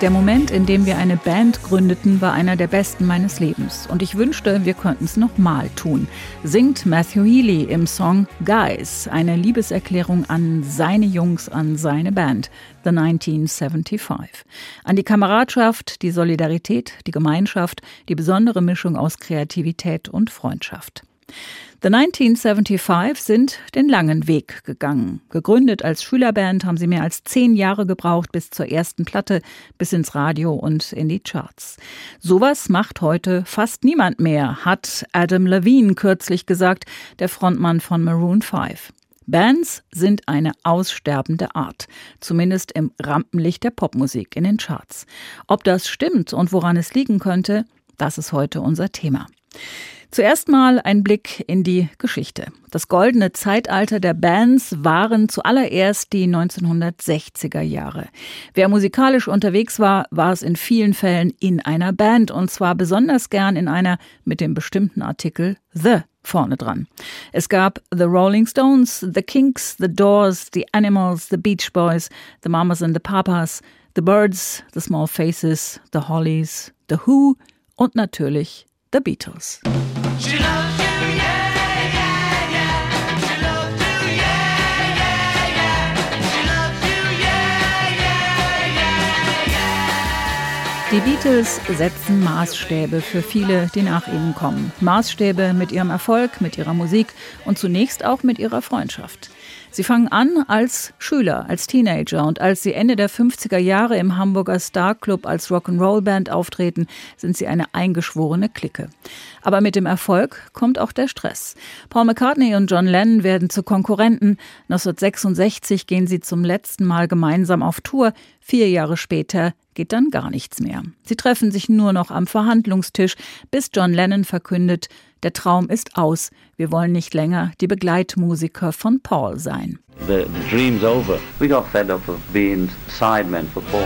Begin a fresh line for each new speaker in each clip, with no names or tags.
Der Moment, in dem wir eine Band gründeten, war einer der besten meines Lebens. Und ich wünschte, wir könnten es nochmal tun. Singt Matthew Healy im Song Guys, eine Liebeserklärung an seine Jungs, an seine Band, The 1975. An die Kameradschaft, die Solidarität, die Gemeinschaft, die besondere Mischung aus Kreativität und Freundschaft. The 1975 sind den langen Weg gegangen. Gegründet als Schülerband haben sie mehr als zehn Jahre gebraucht bis zur ersten Platte, bis ins Radio und in die Charts. Sowas macht heute fast niemand mehr, hat Adam Levine kürzlich gesagt, der Frontmann von Maroon 5. Bands sind eine aussterbende Art, zumindest im Rampenlicht der Popmusik in den Charts. Ob das stimmt und woran es liegen könnte, das ist heute unser Thema. Zuerst mal ein Blick in die Geschichte. Das goldene Zeitalter der Bands waren zuallererst die 1960er Jahre. Wer musikalisch unterwegs war, war es in vielen Fällen in einer Band und zwar besonders gern in einer mit dem bestimmten Artikel The vorne dran. Es gab The Rolling Stones, The Kinks, The Doors, The Animals, The Beach Boys, The Mamas and the Papas, The Birds, The Small Faces, The Hollies, The Who und natürlich The Beatles. Die Beatles setzen Maßstäbe für viele, die nach ihnen kommen. Maßstäbe mit ihrem Erfolg, mit ihrer Musik und zunächst auch mit ihrer Freundschaft. Sie fangen an als Schüler, als Teenager und als sie Ende der 50er Jahre im Hamburger Star Club als Rock'n'Roll-Band auftreten, sind sie eine eingeschworene Clique. Aber mit dem Erfolg kommt auch der Stress. Paul McCartney und John Lennon werden zu Konkurrenten. 1966 gehen sie zum letzten Mal gemeinsam auf Tour. Vier Jahre später geht dann gar nichts mehr. Sie treffen sich nur noch am Verhandlungstisch, bis John Lennon verkündet, der Traum ist aus. Wir wollen nicht länger die Begleitmusiker von Paul sein.
The, the dream's over. We got fed up of being sidemen for Paul.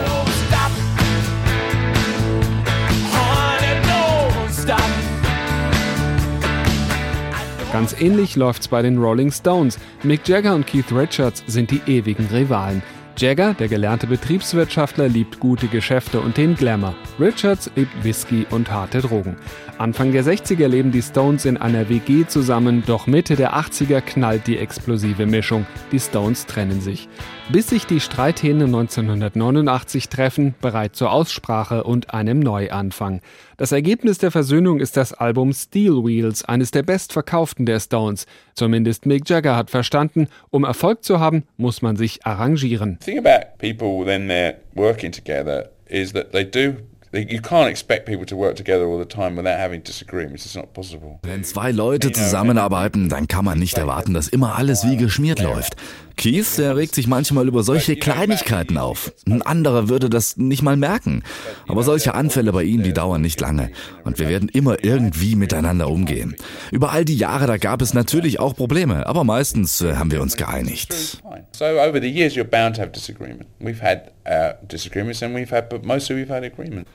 Ganz ähnlich läuft's bei den Rolling Stones. Mick Jagger und Keith Richards sind die ewigen Rivalen. Jagger, der gelernte Betriebswirtschaftler, liebt gute Geschäfte und den Glamour. Richards liebt Whisky und harte Drogen. Anfang der 60er leben die Stones in einer WG zusammen, doch Mitte der 80er knallt die explosive Mischung. Die Stones trennen sich. Bis sich die Streithähne 1989 treffen, bereit zur Aussprache und einem Neuanfang. Das Ergebnis der Versöhnung ist das Album Steel Wheels, eines der bestverkauften der Stones. Zumindest Mick Jagger hat verstanden, um Erfolg zu haben, muss man sich arrangieren.
The thing about people when they're working together is that they do You can't expect people to work together all the time without having disagreements. It's not possible.
Wenn zwei Leute zusammenarbeiten, dann kann man nicht erwarten, dass immer alles wie geschmiert läuft. Keith, der regt sich manchmal über solche Kleinigkeiten auf. Ein anderer würde das nicht mal merken. Aber solche Anfälle bei ihm, die dauern nicht lange. Und wir werden immer irgendwie miteinander umgehen. Über all die Jahre, da gab es natürlich auch Probleme, aber meistens äh, haben wir uns geeinigt.
So over the years you're bound to have disagreement. We've had uh, disagreements and we've had, but mostly we've had agreement.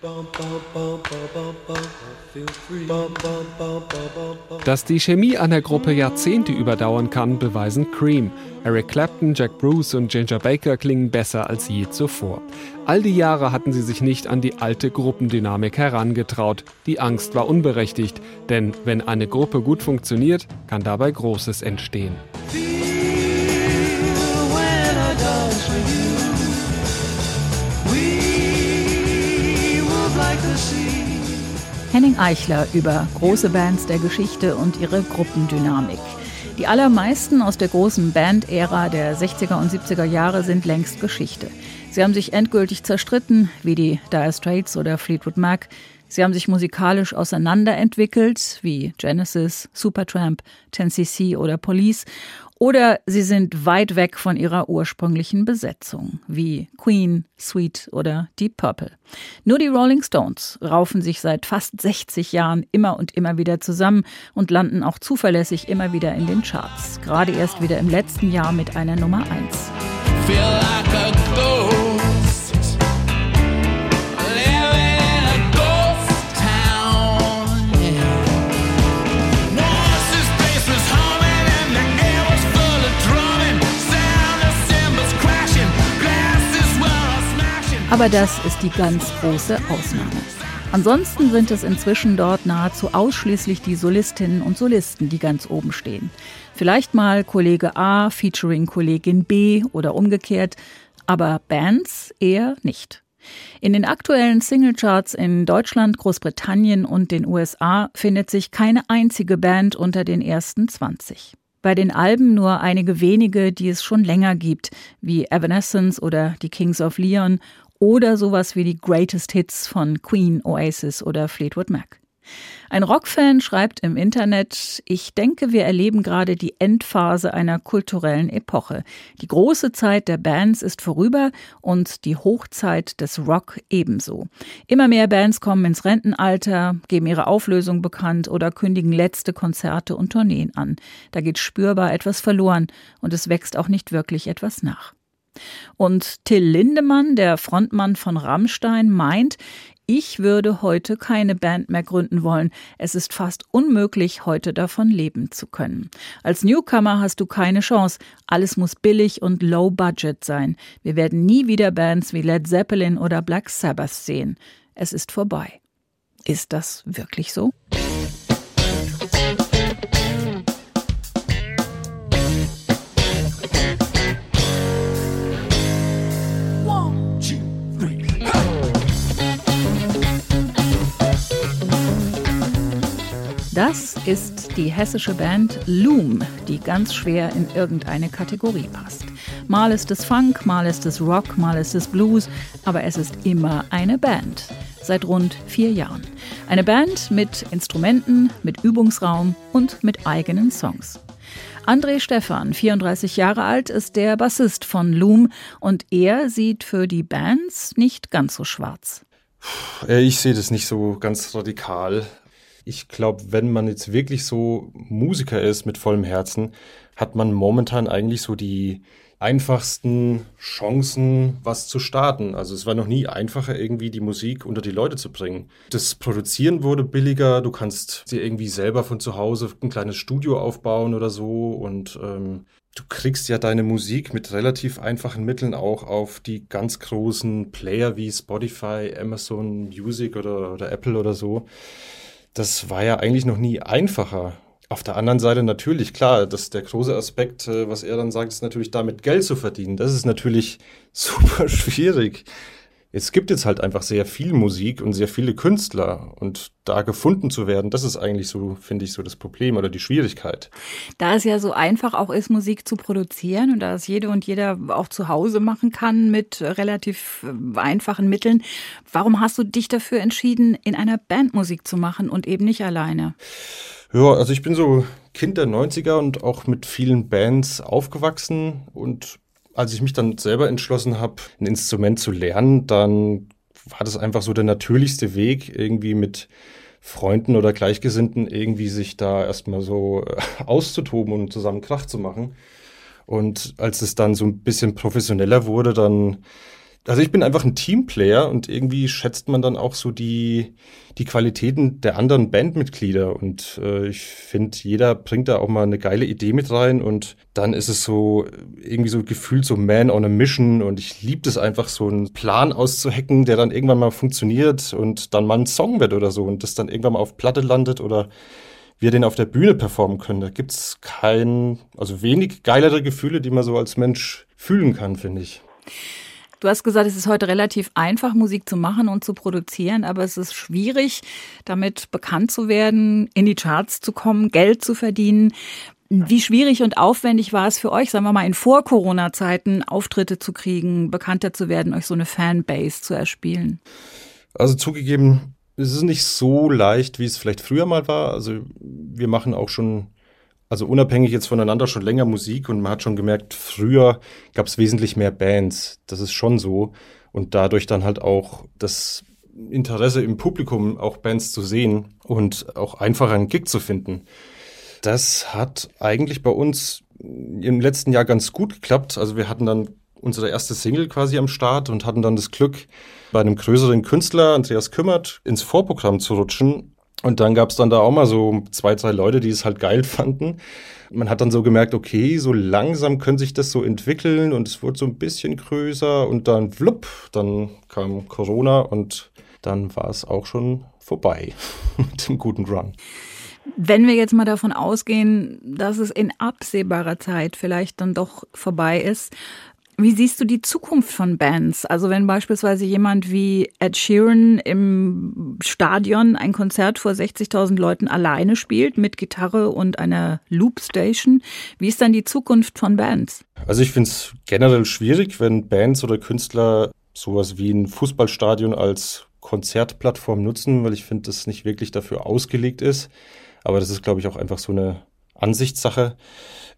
Dass die Chemie einer Gruppe Jahrzehnte überdauern kann, beweisen Cream. Eric Clapton, Jack Bruce und Ginger Baker klingen besser als je zuvor. All die Jahre hatten sie sich nicht an die alte Gruppendynamik herangetraut. Die Angst war unberechtigt, denn wenn eine Gruppe gut funktioniert, kann dabei Großes entstehen.
Henning Eichler über große Bands der Geschichte und ihre Gruppendynamik. Die allermeisten aus der großen Band-Ära der 60er und 70er Jahre sind längst Geschichte. Sie haben sich endgültig zerstritten, wie die Dire Straits oder Fleetwood Mac. Sie haben sich musikalisch auseinanderentwickelt, wie Genesis, Supertramp, 10cc oder Police. Oder sie sind weit weg von ihrer ursprünglichen Besetzung, wie Queen, Sweet oder Deep Purple. Nur die Rolling Stones raufen sich seit fast 60 Jahren immer und immer wieder zusammen und landen auch zuverlässig immer wieder in den Charts. Gerade erst wieder im letzten Jahr mit einer Nummer 1. Aber das ist die ganz große Ausnahme. Ansonsten sind es inzwischen dort nahezu ausschließlich die Solistinnen und Solisten, die ganz oben stehen. Vielleicht mal Kollege A featuring Kollegin B oder umgekehrt, aber Bands eher nicht. In den aktuellen Singlecharts in Deutschland, Großbritannien und den USA findet sich keine einzige Band unter den ersten 20. Bei den Alben nur einige wenige, die es schon länger gibt, wie Evanescence oder die Kings of Leon oder sowas wie die Greatest Hits von Queen, Oasis oder Fleetwood Mac. Ein Rockfan schreibt im Internet, ich denke, wir erleben gerade die Endphase einer kulturellen Epoche. Die große Zeit der Bands ist vorüber und die Hochzeit des Rock ebenso. Immer mehr Bands kommen ins Rentenalter, geben ihre Auflösung bekannt oder kündigen letzte Konzerte und Tourneen an. Da geht spürbar etwas verloren und es wächst auch nicht wirklich etwas nach. Und Till Lindemann, der Frontmann von Rammstein, meint, ich würde heute keine Band mehr gründen wollen. Es ist fast unmöglich, heute davon leben zu können. Als Newcomer hast du keine Chance. Alles muss billig und low budget sein. Wir werden nie wieder Bands wie Led Zeppelin oder Black Sabbath sehen. Es ist vorbei. Ist das wirklich so? Das ist die hessische Band Loom, die ganz schwer in irgendeine Kategorie passt. Mal ist es Funk, mal ist es Rock, mal ist es Blues, aber es ist immer eine Band. Seit rund vier Jahren. Eine Band mit Instrumenten, mit Übungsraum und mit eigenen Songs. André Stephan, 34 Jahre alt, ist der Bassist von Loom und er sieht für die Bands nicht ganz so schwarz.
Äh, ich sehe das nicht so ganz radikal. Ich glaube, wenn man jetzt wirklich so Musiker ist mit vollem Herzen, hat man momentan eigentlich so die einfachsten Chancen, was zu starten. Also es war noch nie einfacher, irgendwie die Musik unter die Leute zu bringen. Das Produzieren wurde billiger, du kannst dir irgendwie selber von zu Hause ein kleines Studio aufbauen oder so und ähm, du kriegst ja deine Musik mit relativ einfachen Mitteln auch auf die ganz großen Player wie Spotify, Amazon Music oder, oder Apple oder so das war ja eigentlich noch nie einfacher. Auf der anderen Seite natürlich, klar, dass der große Aspekt, äh, was er dann sagt, ist natürlich damit Geld zu verdienen. Das ist natürlich super schwierig. Es gibt jetzt halt einfach sehr viel Musik und sehr viele Künstler und da gefunden zu werden, das ist eigentlich so, finde ich, so das Problem oder die Schwierigkeit.
Da es ja so einfach auch ist, Musik zu produzieren und da es jede und jeder auch zu Hause machen kann mit relativ äh, einfachen Mitteln, warum hast du dich dafür entschieden, in einer Band Musik zu machen und eben nicht alleine?
Ja, also ich bin so Kind der 90er und auch mit vielen Bands aufgewachsen und als ich mich dann selber entschlossen habe, ein Instrument zu lernen, dann war das einfach so der natürlichste Weg, irgendwie mit Freunden oder Gleichgesinnten irgendwie sich da erstmal so äh, auszutoben und zusammen Krach zu machen. Und als es dann so ein bisschen professioneller wurde, dann also ich bin einfach ein Teamplayer und irgendwie schätzt man dann auch so die, die Qualitäten der anderen Bandmitglieder. Und äh, ich finde, jeder bringt da auch mal eine geile Idee mit rein und dann ist es so irgendwie so gefühlt so Man on a Mission und ich liebe es einfach, so einen Plan auszuhacken, der dann irgendwann mal funktioniert und dann mal ein Song wird oder so und das dann irgendwann mal auf Platte landet oder wir den auf der Bühne performen können. Da gibt's kein, also wenig geilere Gefühle, die man so als Mensch fühlen kann, finde ich.
Du hast gesagt, es ist heute relativ einfach, Musik zu machen und zu produzieren, aber es ist schwierig, damit bekannt zu werden, in die Charts zu kommen, Geld zu verdienen. Wie schwierig und aufwendig war es für euch, sagen wir mal, in Vor-Corona-Zeiten Auftritte zu kriegen, bekannter zu werden, euch so eine Fanbase zu erspielen?
Also zugegeben, es ist nicht so leicht, wie es vielleicht früher mal war. Also wir machen auch schon also unabhängig jetzt voneinander schon länger Musik und man hat schon gemerkt, früher gab es wesentlich mehr Bands. Das ist schon so. Und dadurch dann halt auch das Interesse im Publikum, auch Bands zu sehen und auch einfacher einen Gig zu finden. Das hat eigentlich bei uns im letzten Jahr ganz gut geklappt. Also wir hatten dann unsere erste Single quasi am Start und hatten dann das Glück, bei einem größeren Künstler, Andreas Kümmert, ins Vorprogramm zu rutschen Und dann gab es dann da auch mal so zwei, drei Leute, die es halt geil fanden. Man hat dann so gemerkt, okay, so langsam könnte sich das so entwickeln und es wurde so ein bisschen größer und dann flupp, dann kam Corona und dann war es auch schon vorbei mit dem guten Run.
Wenn wir jetzt mal davon ausgehen, dass es in absehbarer Zeit vielleicht dann doch vorbei ist, wie siehst du die Zukunft von Bands? Also wenn beispielsweise jemand wie Ed Sheeran im Stadion ein Konzert vor 60.000 Leuten alleine spielt mit Gitarre und einer Loopstation, wie ist dann die Zukunft von Bands?
Also ich finde es generell schwierig, wenn Bands oder Künstler sowas wie ein Fußballstadion als Konzertplattform nutzen, weil ich finde, das nicht wirklich dafür ausgelegt ist. Aber das ist, glaube ich, auch einfach so eine Ansichtssache.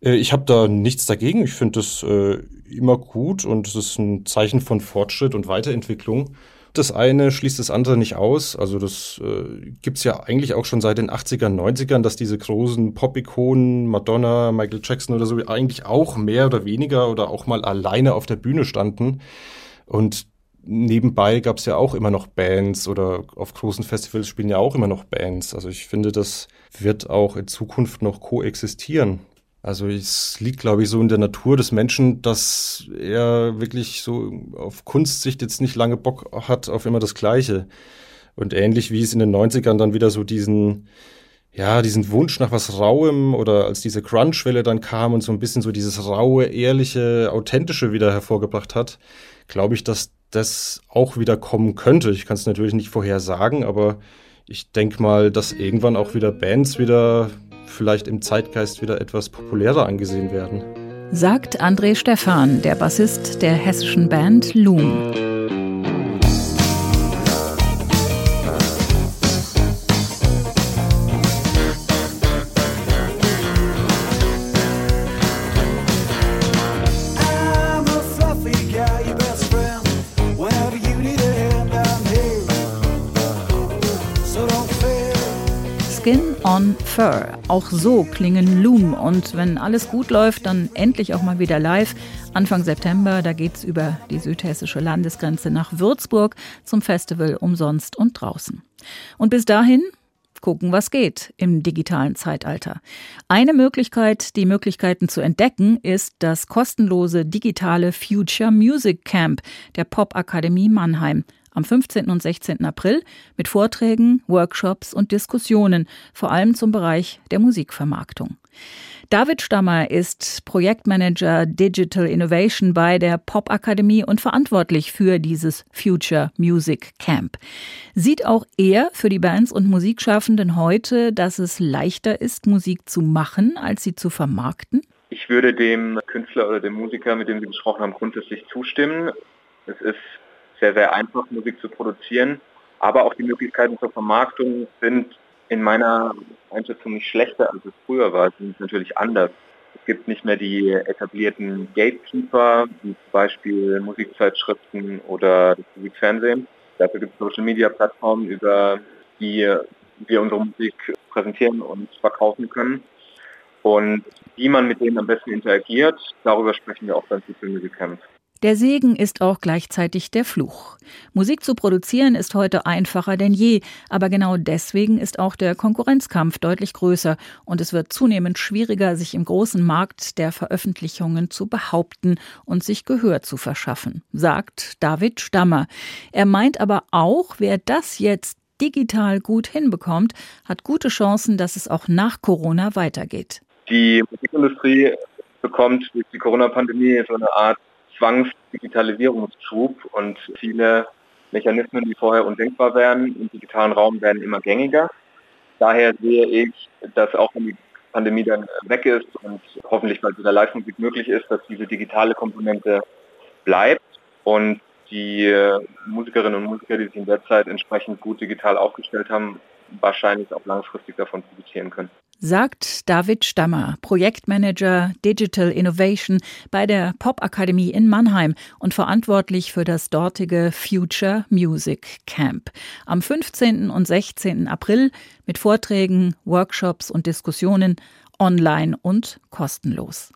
Äh, ich habe da nichts dagegen. Ich finde das äh, immer gut und es ist ein Zeichen von Fortschritt und Weiterentwicklung. Das eine schließt das andere nicht aus. Also das äh, gibt's ja eigentlich auch schon seit den 80ern, 90ern, dass diese großen Pop-Ikonen, Madonna, Michael Jackson oder so, eigentlich auch mehr oder weniger oder auch mal alleine auf der Bühne standen. Und nebenbei gab's ja auch immer noch Bands oder auf großen Festivals spielen ja auch immer noch Bands. Also ich finde, das wird auch in Zukunft noch koexistieren. Also es liegt, glaube ich, so in der Natur des Menschen, dass er wirklich so auf Kunstsicht jetzt nicht lange Bock hat auf immer das Gleiche. Und ähnlich wie es in den 90ern dann wieder so diesen, ja, diesen Wunsch nach was Rauem oder als diese Crunch-Welle dann kam und so ein bisschen so dieses raue, ehrliche, authentische wieder hervorgebracht hat, glaube ich, dass das auch wieder kommen könnte. Ich kann es natürlich nicht vorher sagen, aber ich denke mal, dass irgendwann auch wieder Bands wieder vielleicht im Zeitgeist wieder etwas populärer angesehen werden.
Sagt André Stephan, der Bassist der hessischen Band Loom. Fur. Auch so klingen Loom. Und wenn alles gut läuft, dann endlich auch mal wieder live. Anfang September, da geht's über die südhessische Landesgrenze nach Würzburg zum Festival umsonst und draußen. Und bis dahin gucken, was geht im digitalen Zeitalter. Eine Möglichkeit, die Möglichkeiten zu entdecken, ist das kostenlose digitale Future Music Camp der Popakademie Mannheim am 15. und 16. April mit Vorträgen, Workshops und Diskussionen, vor allem zum Bereich der Musikvermarktung. David Stammer ist Projektmanager Digital Innovation bei der Popakademie und verantwortlich für dieses Future Music Camp. Sieht auch er für die Bands und Musikschaffenden heute, dass es leichter ist, Musik zu machen, als sie zu vermarkten?
Ich würde dem Künstler oder dem Musiker, mit dem Sie gesprochen haben, grundsätzlich zustimmen. Es ist sehr, sehr einfach, Musik zu produzieren. Aber auch die Möglichkeiten zur Vermarktung sind in meiner Einschätzung nicht schlechter, als es früher war. Sie sind natürlich anders. Es gibt nicht mehr die etablierten Gatekeeper, wie zum Beispiel Musikzeitschriften oder das Musikfernsehen. Dafür gibt es Social-Media-Plattformen, über die wir unsere Musik präsentieren und verkaufen können. Und wie man mit denen am besten interagiert, darüber sprechen wir auch beim Future Music Camp.
Der Segen ist auch gleichzeitig der Fluch. Musik zu produzieren ist heute einfacher denn je, aber genau deswegen ist auch der Konkurrenzkampf deutlich größer und es wird zunehmend schwieriger, sich im großen Markt der Veröffentlichungen zu behaupten und sich Gehör zu verschaffen, sagt David Stammer. Er meint aber auch, wer das jetzt digital gut hinbekommt, hat gute Chancen, dass es auch nach Corona weitergeht.
Die Musikindustrie bekommt durch die Corona-Pandemie so eine Art Zwangsdigitalisierungsschub und viele Mechanismen, die vorher undenkbar wären, im digitalen Raum werden immer gängiger. Daher sehe ich, dass auch wenn die Pandemie dann weg ist und hoffentlich bald wieder Live-Musik möglich ist, dass diese digitale Komponente bleibt und die Musikerinnen und Musiker, die sich in der Zeit entsprechend gut digital aufgestellt haben, wahrscheinlich auch langfristig davon profitieren können
sagt David Stammer, Projektmanager Digital Innovation bei der Popakademie in Mannheim und verantwortlich für das dortige Future Music Camp. Am 15. und 16. April mit Vorträgen, Workshops und Diskussionen online und kostenlos.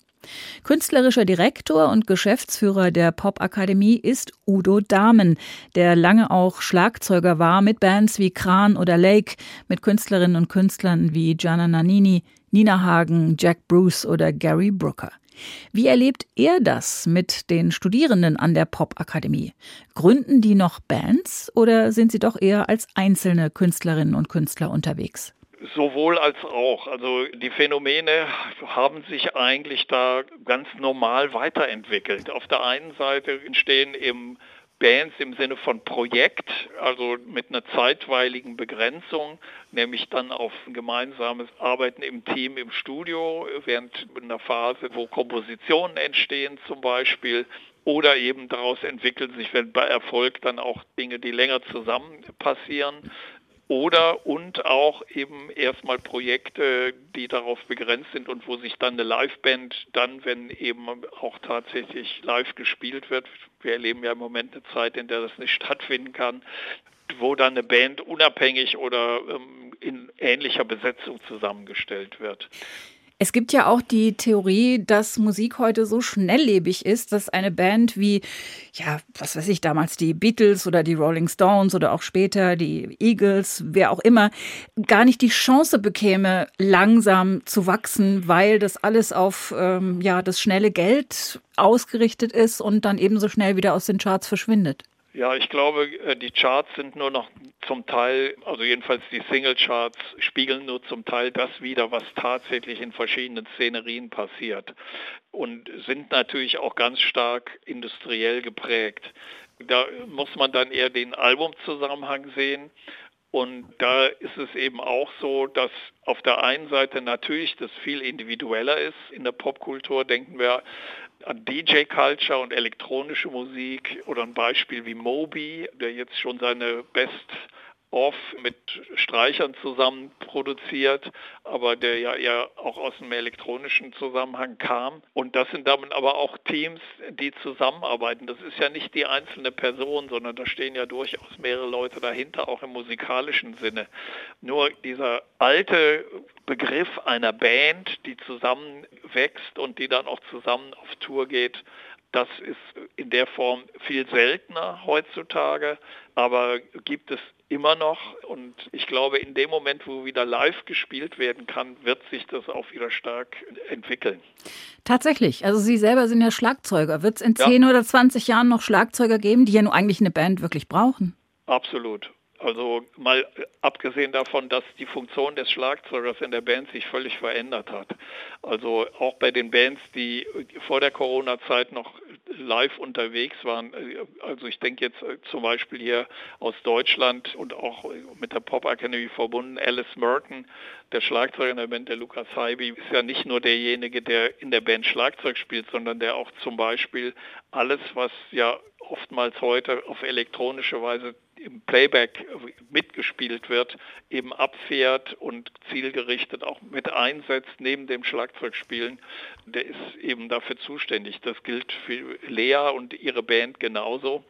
Künstlerischer Direktor und Geschäftsführer der Popakademie ist Udo Dahmen, der lange auch Schlagzeuger war mit Bands wie Kran oder Lake, mit Künstlerinnen und Künstlern wie Gianna Nannini, Nina Hagen, Jack Bruce oder Gary Brooker. Wie erlebt er das mit den Studierenden an der Popakademie? Gründen die noch Bands oder sind sie doch eher als einzelne Künstlerinnen und Künstler unterwegs?
Sowohl als auch. Also die Phänomene haben sich eigentlich da ganz normal weiterentwickelt. Auf der einen Seite entstehen eben Bands im Sinne von Projekt, also mit einer zeitweiligen Begrenzung, nämlich dann auf ein gemeinsames Arbeiten im Team im Studio während einer Phase, wo Kompositionen entstehen zum Beispiel. Oder eben daraus entwickeln sich, wenn bei Erfolg dann auch Dinge, die länger zusammen passieren oder und auch eben erstmal Projekte, die darauf begrenzt sind und wo sich dann eine Liveband dann, wenn eben auch tatsächlich live gespielt wird, wir erleben ja im Moment eine Zeit, in der das nicht stattfinden kann, wo dann eine Band unabhängig oder ähm, in ähnlicher Besetzung zusammengestellt wird.
Es gibt ja auch die Theorie, dass Musik heute so schnelllebig ist, dass eine Band wie, ja, was weiß ich, damals die Beatles oder die Rolling Stones oder auch später die Eagles, wer auch immer, gar nicht die Chance bekäme, langsam zu wachsen, weil das alles auf ähm, ja, das schnelle Geld ausgerichtet ist und dann ebenso schnell wieder aus den Charts verschwindet.
Ja, ich glaube, äh, die Charts sind nur noch zum Teil, also jedenfalls die Single-Charts spiegeln nur zum Teil das wider, was tatsächlich in verschiedenen Szenerien passiert und sind natürlich auch ganz stark industriell geprägt. Da muss man dann eher den Albumzusammenhang sehen. Und da ist es eben auch so, dass auf der einen Seite natürlich das viel individueller ist. In der Popkultur denken wir an DJ-Culture und elektronische Musik oder ein Beispiel wie Moby, der jetzt schon seine Best Off mit Streichern zusammen produziert, aber der ja eher auch aus einem elektronischen Zusammenhang kam. Und das sind damit aber auch Teams, die zusammenarbeiten. Das ist ja nicht die einzelne Person, sondern da stehen ja durchaus mehrere Leute dahinter, auch im musikalischen Sinne. Nur dieser alte Begriff einer Band, die zusammenwächst und die dann auch zusammen auf Tour geht, das ist in der Form viel seltener heutzutage, aber gibt es immer noch. Und ich glaube, in dem Moment, wo wieder live gespielt werden kann, wird sich das auch wieder stark entwickeln.
Tatsächlich. Also Sie selber sind ja Schlagzeuger. Wird es in ja. 10 oder 20 Jahren noch Schlagzeuger geben, die ja nur eigentlich eine Band wirklich brauchen?
Absolut. Also mal abgesehen davon, dass die Funktion des Schlagzeugers in der Band sich völlig verändert hat. Also auch bei den Bands, die vor der Corona-Zeit noch live unterwegs waren. Also ich denke jetzt zum Beispiel hier aus Deutschland und auch mit der Pop Academy verbunden, Alice Merton, der Schlagzeuger in der Band, der Lukas Heibi, ist ja nicht nur derjenige, der in der Band Schlagzeug spielt, sondern der auch zum Beispiel alles, was ja oftmals heute auf elektronische Weise im Playback mitgespielt wird, eben abfährt und zielgerichtet auch mit einsetzt neben dem Schlagzeugspielen, der ist eben dafür zuständig. Das gilt für Lea und ihre Band genauso.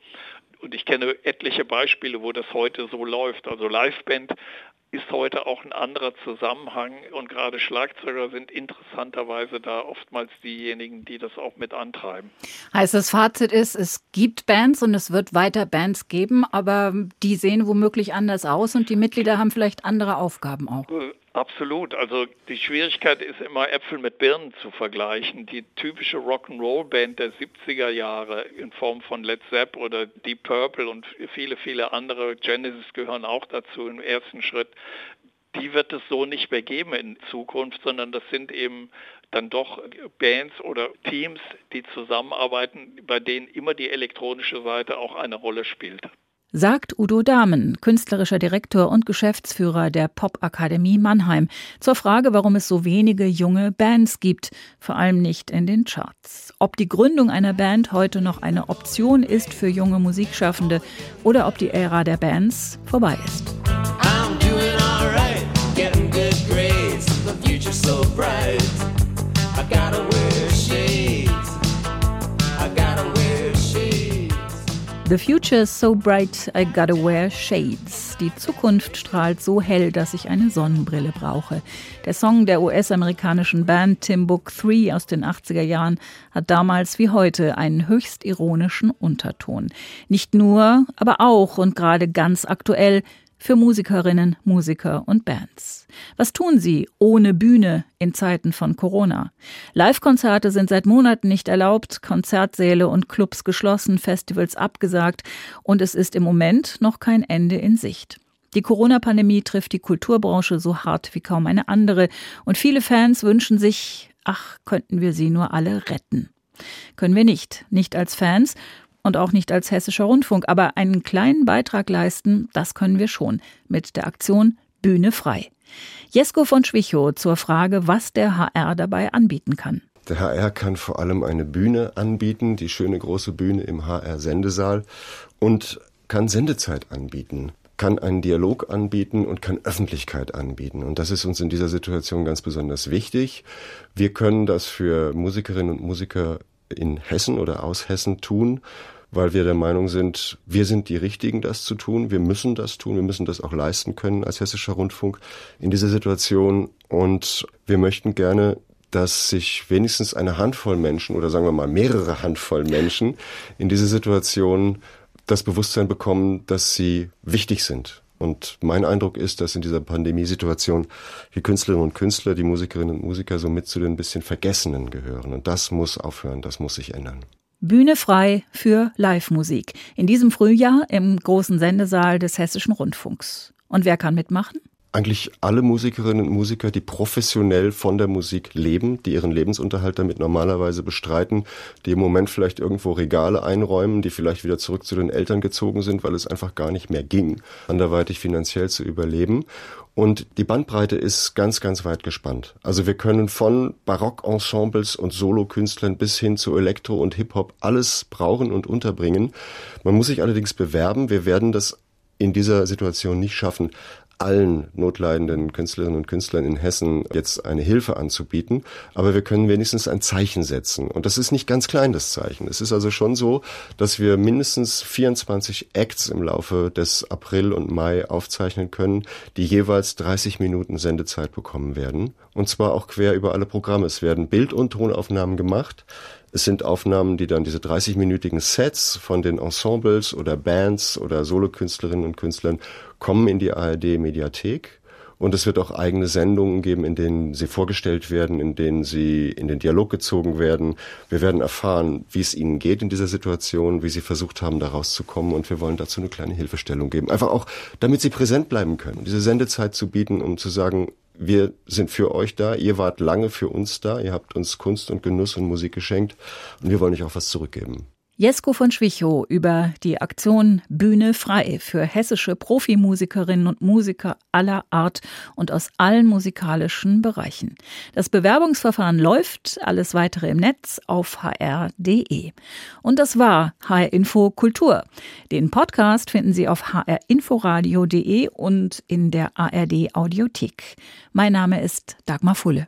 Und ich kenne etliche Beispiele, wo das heute so läuft. Also Liveband ist heute auch ein anderer Zusammenhang und gerade Schlagzeuger sind interessanterweise da oftmals diejenigen, die das auch mit antreiben.
Heißt das Fazit ist, es gibt Bands und es wird weiter Bands geben, aber die sehen womöglich anders aus und die Mitglieder haben vielleicht andere Aufgaben auch.
Absolut. Also die Schwierigkeit ist immer Äpfel mit Birnen zu vergleichen. Die typische Rock'n'Roll-Band der 70er Jahre in Form von Led Zepp oder Deep Purple und viele, viele andere, Genesis gehören auch dazu im ersten Schritt, die wird es so nicht mehr geben in Zukunft, sondern das sind eben dann doch Bands oder Teams, die zusammenarbeiten, bei denen immer die elektronische Seite auch eine Rolle spielt
sagt Udo Dahmen, künstlerischer Direktor und Geschäftsführer der Popakademie Mannheim, zur Frage, warum es so wenige junge Bands gibt, vor allem nicht in den Charts. Ob die Gründung einer Band heute noch eine Option ist für junge Musikschaffende oder ob die Ära der Bands vorbei ist. Right, so bright. I gotta The future is so bright, I gotta wear shades. Die Zukunft strahlt so hell, dass ich eine Sonnenbrille brauche. Der Song der US-amerikanischen Band Timbuk 3 aus den 80er Jahren hat damals wie heute einen höchst ironischen Unterton. Nicht nur, aber auch und gerade ganz aktuell für Musikerinnen, Musiker und Bands. Was tun sie ohne Bühne in Zeiten von Corona? Live-Konzerte sind seit Monaten nicht erlaubt, Konzertsäle und Clubs geschlossen, Festivals abgesagt und es ist im Moment noch kein Ende in Sicht. Die Corona-Pandemie trifft die Kulturbranche so hart wie kaum eine andere und viele Fans wünschen sich, ach, könnten wir sie nur alle retten. Können wir nicht, nicht als Fans und auch nicht als hessischer Rundfunk, aber einen kleinen Beitrag leisten, das können wir schon mit der Aktion Bühne frei. Jesko von Schwichow zur Frage, was der HR dabei anbieten kann.
Der HR kann vor allem eine Bühne anbieten, die schöne große Bühne im HR-Sendesaal und kann Sendezeit anbieten kann einen Dialog anbieten und kann Öffentlichkeit anbieten. Und das ist uns in dieser Situation ganz besonders wichtig. Wir können das für Musikerinnen und Musiker in Hessen oder aus Hessen tun weil wir der Meinung sind, wir sind die Richtigen, das zu tun. Wir müssen das tun. Wir müssen das auch leisten können als hessischer Rundfunk in dieser Situation. Und wir möchten gerne dass sich wenigstens eine Handvoll Menschen oder sagen wir mal mehrere Handvoll Menschen in dieser Situation das Bewusstsein bekommen, dass sie wichtig sind. Und mein Eindruck ist, dass in dieser Pandemiesituation die Künstlerinnen und Künstler, die Musikerinnen und Musiker somit zu den ein bisschen Vergessenen gehören. Und das muss aufhören, das muss sich ändern.
Bühne frei für Live-Musik. In diesem Frühjahr im großen Sendesaal des Hessischen Rundfunks. Und wer kann mitmachen?
Eigentlich alle Musikerinnen und Musiker, die professionell von der Musik leben, die ihren Lebensunterhalt damit normalerweise bestreiten, die im Moment vielleicht irgendwo Regale einräumen, die vielleicht wieder zurück zu den Eltern gezogen sind, weil es einfach gar nicht mehr ging, anderweitig finanziell zu überleben. Und die Bandbreite ist ganz, ganz weit gespannt. Also wir können von Barockensembles und Solokünstlern bis hin zu Elektro und Hip-Hop alles brauchen und unterbringen. Man muss sich allerdings bewerben. Wir werden das in dieser Situation nicht schaffen, allen notleidenden Künstlerinnen und Künstlern in Hessen jetzt eine Hilfe anzubieten, aber wir können wenigstens ein Zeichen setzen. Und das ist nicht ganz klein, das Zeichen. Es ist also schon so, dass wir mindestens 24 Acts im Laufe des April und Mai aufzeichnen können, die jeweils 30 Minuten Sendezeit bekommen werden. Und zwar auch quer über alle Programme. Es werden Bild- und Tonaufnahmen gemacht. Es sind Aufnahmen, die dann diese 30-minütigen Sets von den Ensembles oder Bands oder Solokünstlerinnen und Künstlern kommen in die ARD Mediathek. Und es wird auch eigene Sendungen geben, in denen sie vorgestellt werden, in denen sie in den Dialog gezogen werden. Wir werden erfahren, wie es ihnen geht in dieser Situation, wie sie versucht haben, da rauszukommen. Und wir wollen dazu eine kleine Hilfestellung geben. Einfach auch, damit sie präsent bleiben können. Diese Sendezeit zu bieten, um zu sagen, wir sind für euch da, ihr wart lange für uns da, ihr habt uns Kunst und Genuss und Musik geschenkt und wir wollen euch auch was zurückgeben.
Jesko von Schwichow über die Aktion Bühne frei für hessische Profimusikerinnen und Musiker aller Art und aus allen musikalischen Bereichen. Das Bewerbungsverfahren läuft, alles weitere im Netz auf hr.de. Und das war HR Info Kultur. Den Podcast finden Sie auf hrinforadio.de und in der ARD Audiothek. Mein Name ist Dagmar Fulle.